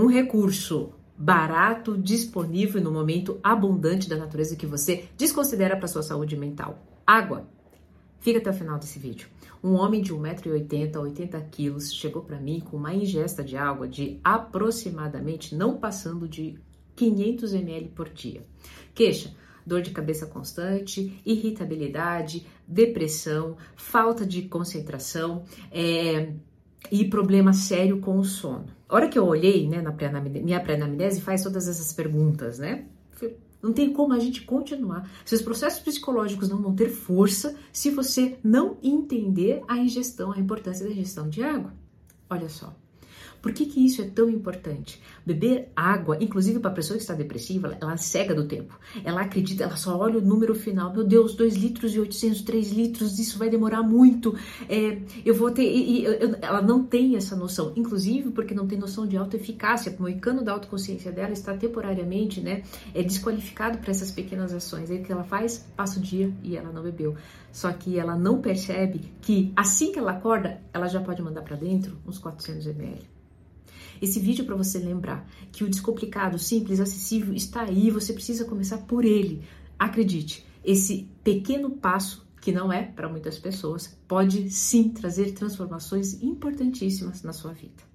um recurso barato, disponível no momento abundante da natureza que você desconsidera para sua saúde mental. Água. Fica até o final desse vídeo. Um homem de 1,80m, 80 quilos, chegou para mim com uma ingesta de água de aproximadamente não passando de 500 ml por dia. Queixa, dor de cabeça constante, irritabilidade, depressão, falta de concentração é, e problema sério com o sono. A hora que eu olhei, né, na pré minha pré-anamnese faz todas essas perguntas, né? Não tem como a gente continuar. Seus processos psicológicos não vão ter força se você não entender a ingestão, a importância da ingestão de água. Olha só. Por que, que isso é tão importante? Beber água, inclusive para a pessoa que está depressiva, ela cega do tempo. Ela acredita, ela só olha o número final. Meu Deus, 2 litros e 800, 3 litros, isso vai demorar muito. É, eu vou ter. E, e, eu, ela não tem essa noção, inclusive porque não tem noção de autoeficácia. O moicano da autoconsciência dela está temporariamente né, é desqualificado para essas pequenas ações. Aí o que ela faz? Passa o dia e ela não bebeu. Só que ela não percebe que assim que ela acorda, ela já pode mandar para dentro uns 400 ml. Esse vídeo é para você lembrar que o descomplicado, simples, acessível está aí, você precisa começar por ele. Acredite, esse pequeno passo que não é para muitas pessoas, pode sim trazer transformações importantíssimas na sua vida.